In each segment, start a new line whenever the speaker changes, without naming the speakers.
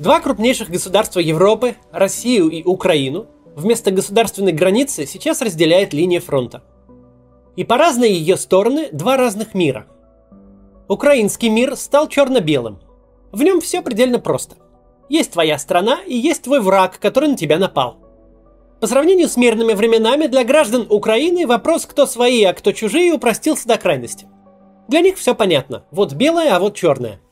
Два крупнейших государства Европы, Россию и Украину, вместо государственной границы сейчас разделяет линия фронта. И по разные ее стороны два разных мира. Украинский мир стал черно-белым. В нем все предельно просто. Есть твоя страна и есть твой враг, который на тебя напал. По сравнению с мирными временами, для граждан Украины вопрос, кто свои, а кто чужие, упростился до крайности. Для них все понятно. Вот белое, а вот черное –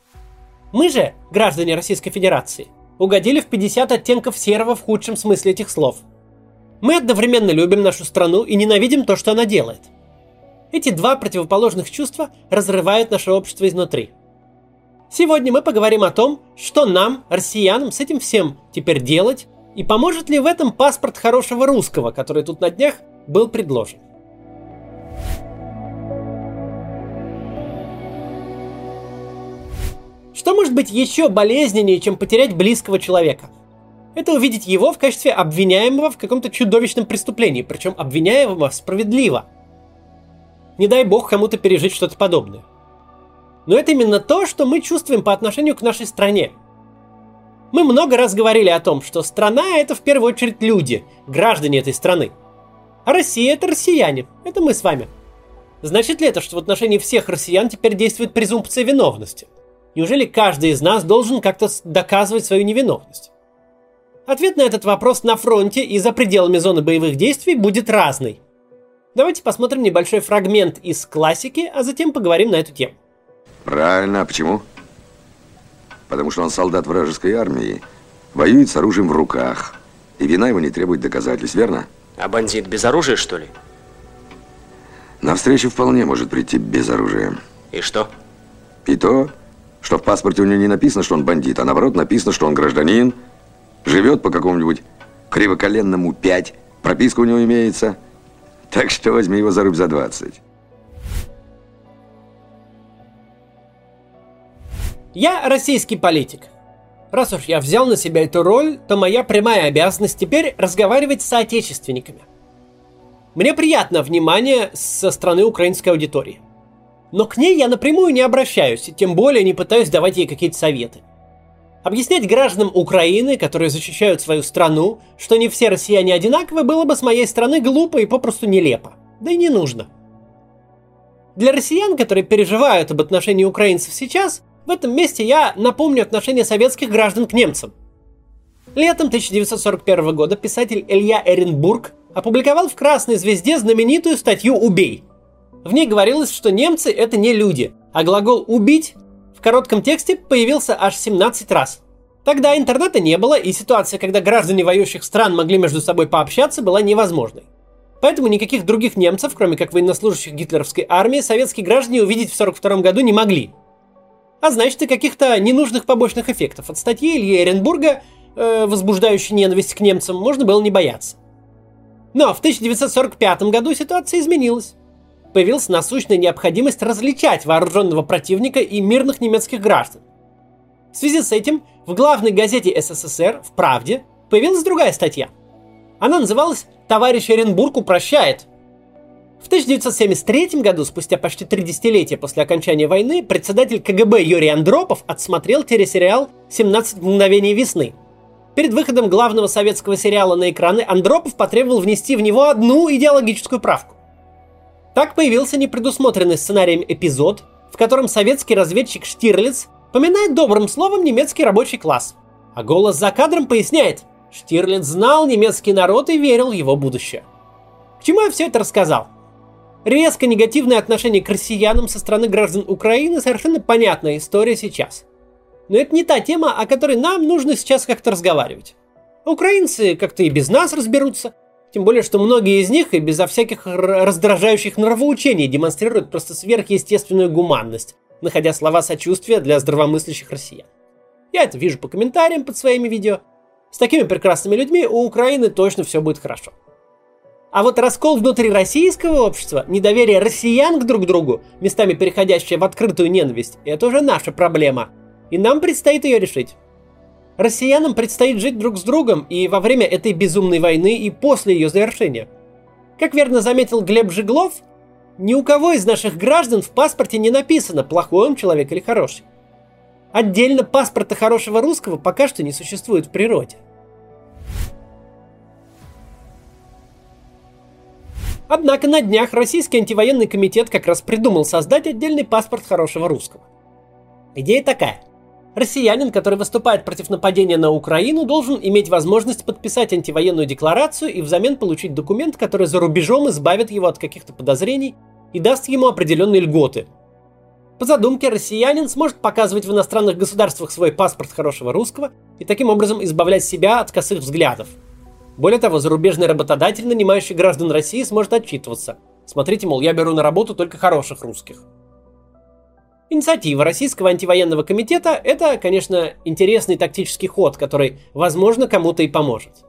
мы же, граждане Российской Федерации, угодили в 50 оттенков серого в худшем смысле этих слов. Мы одновременно любим нашу страну и ненавидим то, что она делает. Эти два противоположных чувства разрывают наше общество изнутри. Сегодня мы поговорим о том, что нам, россиянам, с этим всем теперь делать, и поможет ли в этом паспорт хорошего русского, который тут на днях был предложен. Что может быть еще болезненнее, чем потерять близкого человека? Это увидеть его в качестве обвиняемого в каком-то чудовищном преступлении, причем обвиняемого справедливо. Не дай бог кому-то пережить что-то подобное. Но это именно то, что мы чувствуем по отношению к нашей стране. Мы много раз говорили о том, что страна это в первую очередь люди, граждане этой страны. А Россия это россияне, это мы с вами. Значит ли это, что в отношении всех россиян теперь действует презумпция виновности – Неужели каждый из нас должен как-то доказывать свою невиновность? Ответ на этот вопрос на фронте и за пределами зоны боевых действий будет разный. Давайте посмотрим небольшой фрагмент из классики, а затем поговорим на эту тему.
Правильно, а почему? Потому что он солдат вражеской армии, воюет с оружием в руках, и вина его не требует доказательств, верно?
А бандит без оружия, что ли?
На встречу вполне может прийти без оружия.
И что?
И то, что в паспорте у него не написано, что он бандит, а наоборот написано, что он гражданин, живет по какому-нибудь кривоколенному 5, прописка у него имеется. Так что возьми его за рубь за 20.
Я российский политик. Раз уж я взял на себя эту роль, то моя прямая обязанность теперь разговаривать с соотечественниками. Мне приятно внимание со стороны украинской аудитории. Но к ней я напрямую не обращаюсь, тем более не пытаюсь давать ей какие-то советы. Объяснять гражданам Украины, которые защищают свою страну, что не все россияне одинаковы, было бы с моей стороны глупо и попросту нелепо. Да и не нужно. Для россиян, которые переживают об отношении украинцев сейчас, в этом месте я напомню отношение советских граждан к немцам. Летом 1941 года писатель Илья Эренбург опубликовал в «Красной звезде» знаменитую статью «Убей», в ней говорилось, что немцы это не люди, а глагол «убить» в коротком тексте появился аж 17 раз. Тогда интернета не было, и ситуация, когда граждане воюющих стран могли между собой пообщаться, была невозможной. Поэтому никаких других немцев, кроме как военнослужащих гитлеровской армии, советские граждане увидеть в 1942 году не могли. А значит и каких-то ненужных побочных эффектов от статьи Ильи Эренбурга, э, возбуждающей ненависть к немцам, можно было не бояться. Но в 1945 году ситуация изменилась появилась насущная необходимость различать вооруженного противника и мирных немецких граждан. В связи с этим в главной газете СССР «В правде» появилась другая статья. Она называлась «Товарищ Оренбург упрощает». В 1973 году, спустя почти три десятилетия после окончания войны, председатель КГБ Юрий Андропов отсмотрел телесериал «17 мгновений весны». Перед выходом главного советского сериала на экраны Андропов потребовал внести в него одну идеологическую правку. Так появился непредусмотренный сценарием эпизод, в котором советский разведчик Штирлиц поминает добрым словом немецкий рабочий класс. А голос за кадром поясняет, Штирлиц знал немецкий народ и верил в его будущее. К чему я все это рассказал? Резко негативное отношение к россиянам со стороны граждан Украины совершенно понятная история сейчас. Но это не та тема, о которой нам нужно сейчас как-то разговаривать. Украинцы как-то и без нас разберутся – тем более, что многие из них и безо всяких раздражающих нравоучений демонстрируют просто сверхъестественную гуманность, находя слова сочувствия для здравомыслящих россиян. Я это вижу по комментариям под своими видео. С такими прекрасными людьми у Украины точно все будет хорошо. А вот раскол внутри российского общества, недоверие россиян к друг другу, местами переходящее в открытую ненависть, это уже наша проблема. И нам предстоит ее решить. Россиянам предстоит жить друг с другом и во время этой безумной войны, и после ее завершения. Как верно заметил Глеб Жиглов, ни у кого из наших граждан в паспорте не написано, плохой он человек или хороший. Отдельно паспорта хорошего русского пока что не существует в природе. Однако на днях Российский антивоенный комитет как раз придумал создать отдельный паспорт хорошего русского. Идея такая. Россиянин, который выступает против нападения на Украину, должен иметь возможность подписать антивоенную декларацию и взамен получить документ, который за рубежом избавит его от каких-то подозрений и даст ему определенные льготы. По задумке, россиянин сможет показывать в иностранных государствах свой паспорт хорошего русского и таким образом избавлять себя от косых взглядов – более того, зарубежный работодатель, нанимающий граждан России, сможет отчитываться. Смотрите, мол, я беру на работу только хороших русских. Инициатива Российского антивоенного комитета – это, конечно, интересный тактический ход, который, возможно, кому-то и поможет.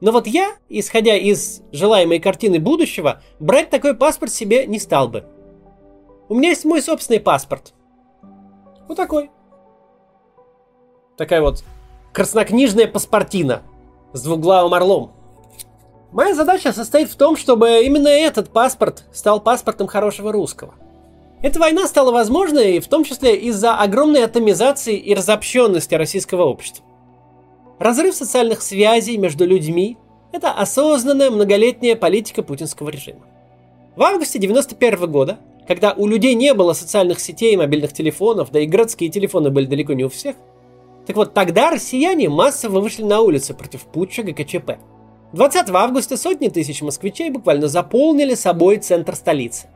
Но вот я, исходя из желаемой картины будущего, брать такой паспорт себе не стал бы. У меня есть мой собственный паспорт. Вот такой. Такая вот краснокнижная паспортина – с двуглавым орлом. Моя задача состоит в том, чтобы именно этот паспорт стал паспортом хорошего русского. Эта война стала возможной в том числе из-за огромной атомизации и разобщенности российского общества. Разрыв социальных связей между людьми – это осознанная многолетняя политика путинского режима. В августе 1991 года, когда у людей не было социальных сетей и мобильных телефонов, да и городские телефоны были далеко не у всех – так вот, тогда россияне массово вышли на улицы против путча ГКЧП. 20 августа сотни тысяч москвичей буквально заполнили собой центр столицы.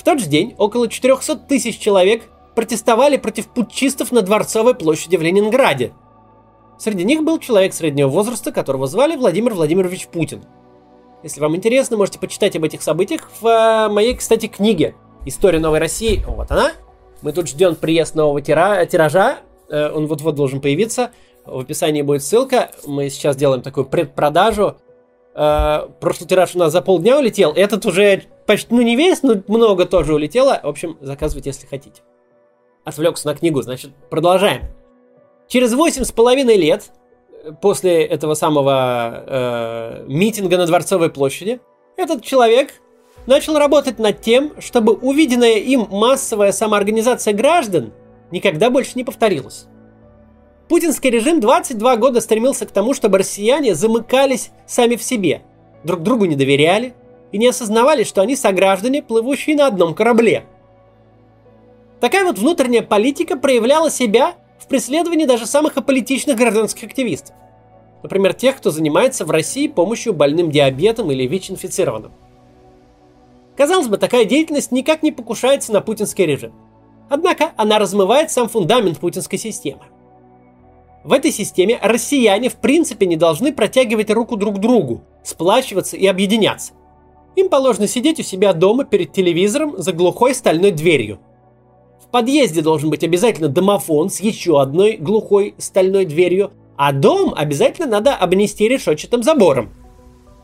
В тот же день около 400 тысяч человек протестовали против путчистов на Дворцовой площади в Ленинграде. Среди них был человек среднего возраста, которого звали Владимир Владимирович Путин. Если вам интересно, можете почитать об этих событиях в э, моей, кстати, книге «История новой России». Вот она. Мы тут ждем приезд нового тира, тиража. Э, он вот-вот должен появиться. В описании будет ссылка. Мы сейчас делаем такую предпродажу. Э, прошлый тираж у нас за полдня улетел. Этот уже почти, ну не весь, но много тоже улетело. В общем, заказывайте, если хотите. Отвлекся на книгу, значит, продолжаем. Через восемь с половиной лет э, после этого самого э, митинга на Дворцовой площади этот человек начал работать над тем, чтобы увиденная им массовая самоорганизация граждан никогда больше не повторилось. Путинский режим 22 года стремился к тому, чтобы россияне замыкались сами в себе, друг другу не доверяли и не осознавали, что они сограждане, плывущие на одном корабле. Такая вот внутренняя политика проявляла себя в преследовании даже самых аполитичных гражданских активистов. Например, тех, кто занимается в России помощью больным диабетом или ВИЧ-инфицированным. Казалось бы, такая деятельность никак не покушается на путинский режим – Однако она размывает сам фундамент путинской системы. В этой системе россияне в принципе не должны протягивать руку друг другу, сплачиваться и объединяться. Им положено сидеть у себя дома перед телевизором за глухой стальной дверью. В подъезде должен быть обязательно домофон с еще одной глухой стальной дверью, а дом обязательно надо обнести решетчатым забором.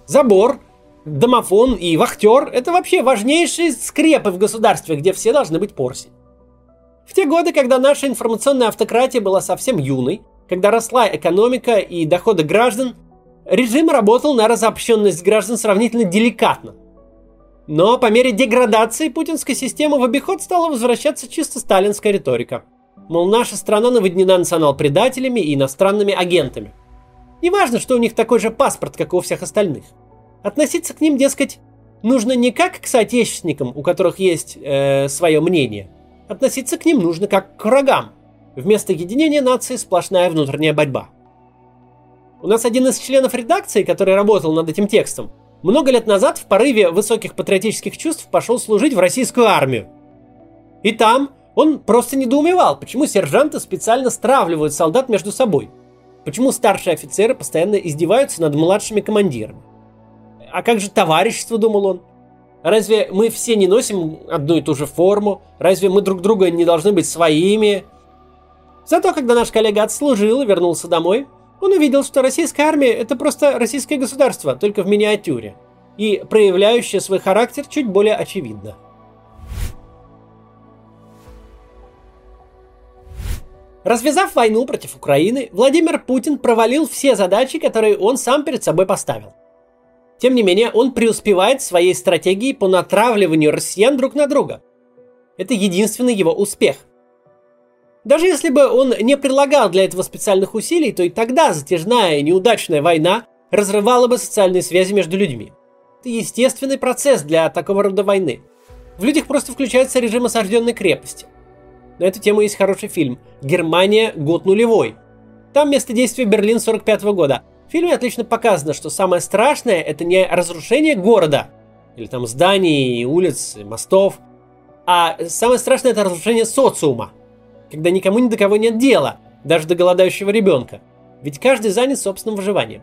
Забор, домофон и вахтер – это вообще важнейшие скрепы в государстве, где все должны быть порси. В те годы, когда наша информационная автократия была совсем юной, когда росла экономика и доходы граждан, режим работал на разобщенность граждан сравнительно деликатно. Но по мере деградации путинской системы в обиход стала возвращаться чисто сталинская риторика. Мол, наша страна наводнена национал-предателями и иностранными агентами. Неважно, что у них такой же паспорт, как у всех остальных. Относиться к ним, дескать, нужно не как к соотечественникам, у которых есть э, свое мнение, Относиться к ним нужно как к врагам. Вместо единения нации сплошная внутренняя борьба. У нас один из членов редакции, который работал над этим текстом, много лет назад в порыве высоких патриотических чувств пошел служить в российскую армию. И там он просто недоумевал, почему сержанты специально стравливают солдат между собой. Почему старшие офицеры постоянно издеваются над младшими командирами. А как же товарищество, думал он. Разве мы все не носим одну и ту же форму? Разве мы друг друга не должны быть своими? Зато, когда наш коллега отслужил и вернулся домой, он увидел, что российская армия – это просто российское государство, только в миниатюре, и проявляющее свой характер чуть более очевидно. Развязав войну против Украины, Владимир Путин провалил все задачи, которые он сам перед собой поставил – тем не менее, он преуспевает в своей стратегии по натравливанию россиян друг на друга. Это единственный его успех. Даже если бы он не прилагал для этого специальных усилий, то и тогда затяжная и неудачная война разрывала бы социальные связи между людьми. Это естественный процесс для такого рода войны. В людях просто включается режим осажденной крепости. На эту тему есть хороший фильм «Германия. Год нулевой». Там место действия Берлин 45 года. В фильме отлично показано, что самое страшное это не разрушение города, или там зданий, улиц, мостов, а самое страшное это разрушение социума, когда никому ни до кого нет дела, даже до голодающего ребенка. Ведь каждый занят собственным выживанием.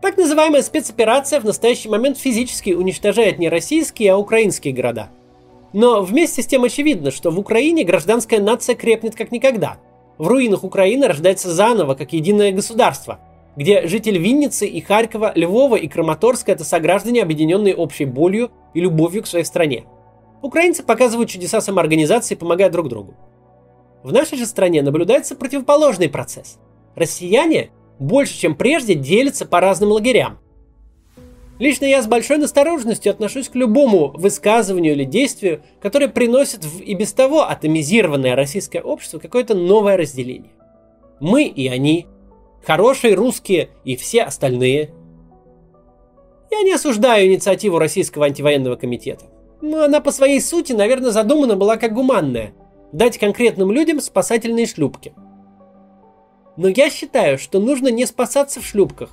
Так называемая спецоперация в настоящий момент физически уничтожает не российские, а украинские города. Но вместе с тем очевидно, что в Украине гражданская нация крепнет как никогда. В руинах Украины рождается заново, как единое государство, где житель Винницы и Харькова, Львова и Краматорска – это сограждане, объединенные общей болью и любовью к своей стране. Украинцы показывают чудеса самоорганизации, помогая друг другу. В нашей же стране наблюдается противоположный процесс. Россияне больше, чем прежде, делятся по разным лагерям. Лично я с большой настороженностью отношусь к любому высказыванию или действию, которое приносит в и без того атомизированное российское общество какое-то новое разделение. Мы и они, хорошие русские и все остальные. Я не осуждаю инициативу Российского антивоенного комитета. Но она по своей сути, наверное, задумана была как гуманная – дать конкретным людям спасательные шлюпки – но я считаю, что нужно не спасаться в шлюпках,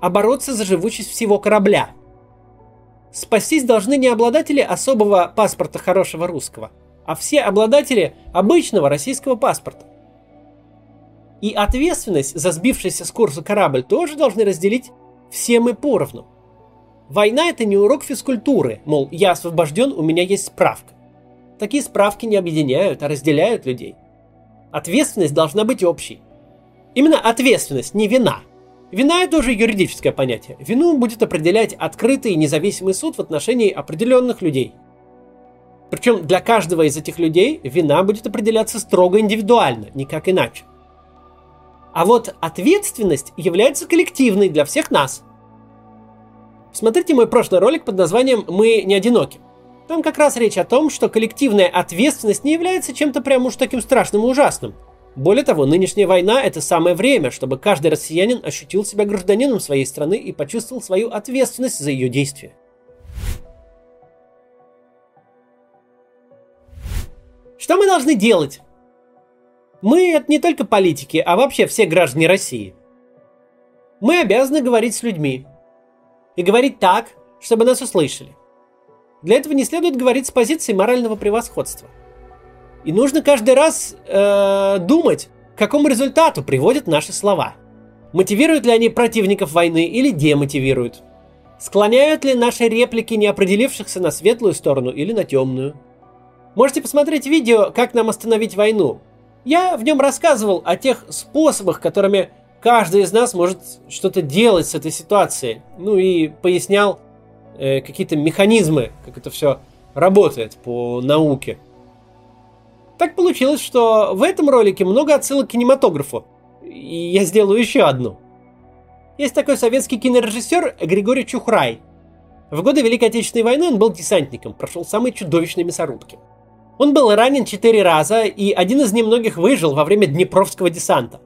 а бороться за живучесть всего корабля. Спастись должны не обладатели особого паспорта хорошего русского, а все обладатели обычного российского паспорта. И ответственность за сбившийся с курса корабль тоже должны разделить все мы поровну. Война это не урок физкультуры, мол, я освобожден, у меня есть справка. Такие справки не объединяют, а разделяют людей. Ответственность должна быть общей. Именно ответственность, не вина. Вина это уже юридическое понятие. Вину будет определять открытый и независимый суд в отношении определенных людей. Причем для каждого из этих людей вина будет определяться строго индивидуально, никак иначе. А вот ответственность является коллективной для всех нас. Смотрите мой прошлый ролик под названием «Мы не одиноки». Там как раз речь о том, что коллективная ответственность не является чем-то прям уж таким страшным и ужасным – более того, нынешняя война – это самое время, чтобы каждый россиянин ощутил себя гражданином своей страны и почувствовал свою ответственность за ее действия. Что мы должны делать? Мы – это не только политики, а вообще все граждане России. Мы обязаны говорить с людьми. И говорить так, чтобы нас услышали. Для этого не следует говорить с позиции морального превосходства – и нужно каждый раз э, думать, к какому результату приводят наши слова. Мотивируют ли они противников войны или демотивируют? Склоняют ли наши реплики неопределившихся на светлую сторону или на темную? Можете посмотреть видео «Как нам остановить войну». Я в нем рассказывал о тех способах, которыми каждый из нас может что-то делать с этой ситуацией. Ну и пояснял э, какие-то механизмы, как это все работает по науке. Так получилось, что в этом ролике много отсылок к кинематографу. И я сделаю еще одну. Есть такой советский кинорежиссер Григорий Чухрай. В годы Великой Отечественной войны он был десантником, прошел самые чудовищные мясорубки. Он был ранен четыре раза, и один из немногих выжил во время Днепровского десанта.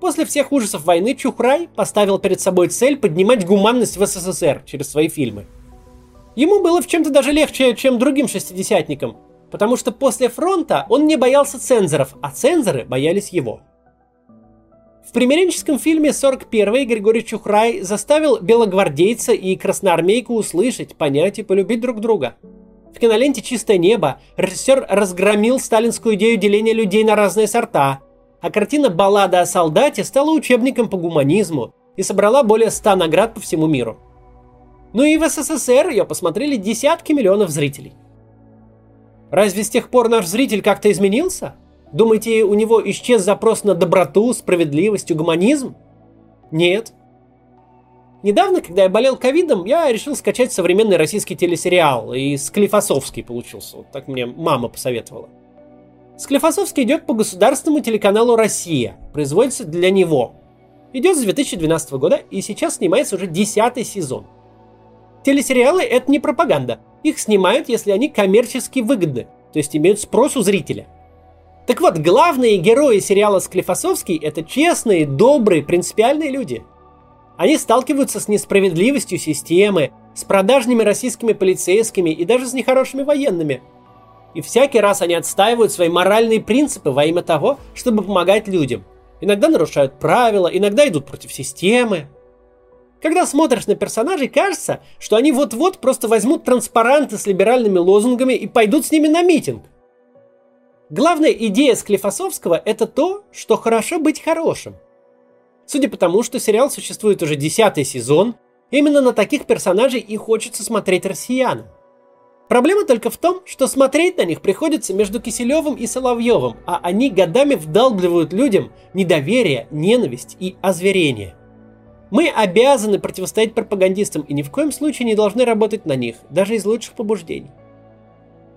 После всех ужасов войны Чухрай поставил перед собой цель поднимать гуманность в СССР через свои фильмы. Ему было в чем-то даже легче, чем другим шестидесятникам, Потому что после фронта он не боялся цензоров, а цензоры боялись его. В примиренческом фильме 41-й Григорий Чухрай заставил белогвардейца и красноармейку услышать, понять и полюбить друг друга. В киноленте «Чистое небо» режиссер разгромил сталинскую идею деления людей на разные сорта, а картина «Баллада о солдате» стала учебником по гуманизму и собрала более 100 наград по всему миру. Ну и в СССР ее посмотрели десятки миллионов зрителей – Разве с тех пор наш зритель как-то изменился? Думаете, у него исчез запрос на доброту, справедливость, гуманизм? Нет. Недавно, когда я болел ковидом, я решил скачать современный российский телесериал, и Склифосовский получился. Вот так мне мама посоветовала. Склифосовский идет по государственному телеканалу «Россия», производится для него. Идет с 2012 года и сейчас снимается уже десятый сезон. Телесериалы – это не пропаганда. Их снимают, если они коммерчески выгодны, то есть имеют спрос у зрителя. Так вот, главные герои сериала «Склифосовский» — это честные, добрые, принципиальные люди. Они сталкиваются с несправедливостью системы, с продажными российскими полицейскими и даже с нехорошими военными. И всякий раз они отстаивают свои моральные принципы во имя того, чтобы помогать людям. Иногда нарушают правила, иногда идут против системы. Когда смотришь на персонажей, кажется, что они вот-вот просто возьмут транспаранты с либеральными лозунгами и пойдут с ними на митинг. Главная идея Склифосовского – это то, что хорошо быть хорошим. Судя по тому, что сериал существует уже десятый сезон, именно на таких персонажей и хочется смотреть россиянам. Проблема только в том, что смотреть на них приходится между Киселевым и Соловьевым, а они годами вдалбливают людям недоверие, ненависть и озверение. Мы обязаны противостоять пропагандистам и ни в коем случае не должны работать на них, даже из лучших побуждений.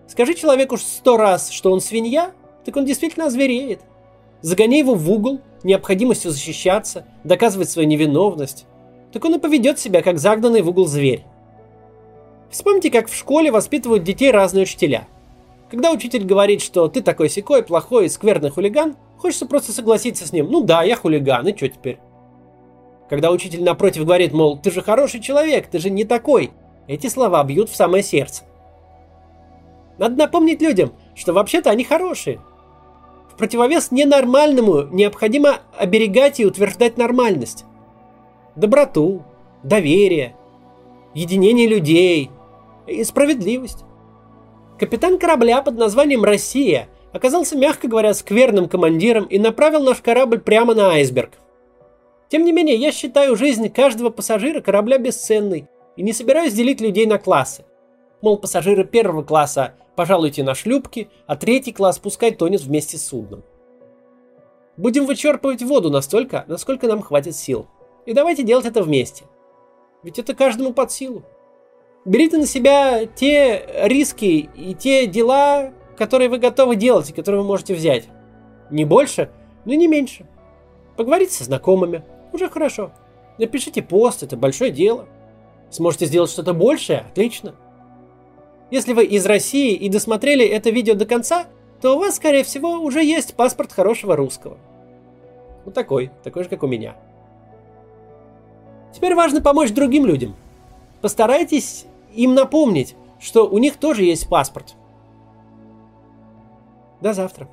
Скажи человеку сто раз, что он свинья, так он действительно озвереет. Загони его в угол, необходимостью защищаться, доказывать свою невиновность, так он и поведет себя, как загнанный в угол зверь. Вспомните, как в школе воспитывают детей разные учителя. Когда учитель говорит, что ты такой секой, плохой и скверный хулиган, хочется просто согласиться с ним. Ну да, я хулиган, и что теперь? Когда учитель напротив говорит, мол, ты же хороший человек, ты же не такой, эти слова бьют в самое сердце. Надо напомнить людям, что вообще-то они хорошие. В противовес ненормальному необходимо оберегать и утверждать нормальность. Доброту, доверие, единение людей и справедливость. Капитан корабля под названием «Россия» оказался, мягко говоря, скверным командиром и направил наш корабль прямо на айсберг. Тем не менее, я считаю жизнь каждого пассажира корабля бесценной и не собираюсь делить людей на классы. Мол, пассажиры первого класса пожалуйте на шлюпки, а третий класс пускай тонет вместе с судном. Будем вычерпывать воду настолько, насколько нам хватит сил. И давайте делать это вместе. Ведь это каждому под силу. Берите на себя те риски и те дела, которые вы готовы делать и которые вы можете взять. Не больше, но не меньше. Поговорите со знакомыми. Уже хорошо. Напишите пост, это большое дело. Сможете сделать что-то большее? Отлично. Если вы из России и досмотрели это видео до конца, то у вас, скорее всего, уже есть паспорт хорошего русского. Вот такой, такой же, как у меня. Теперь важно помочь другим людям. Постарайтесь им напомнить, что у них тоже есть паспорт. До завтра.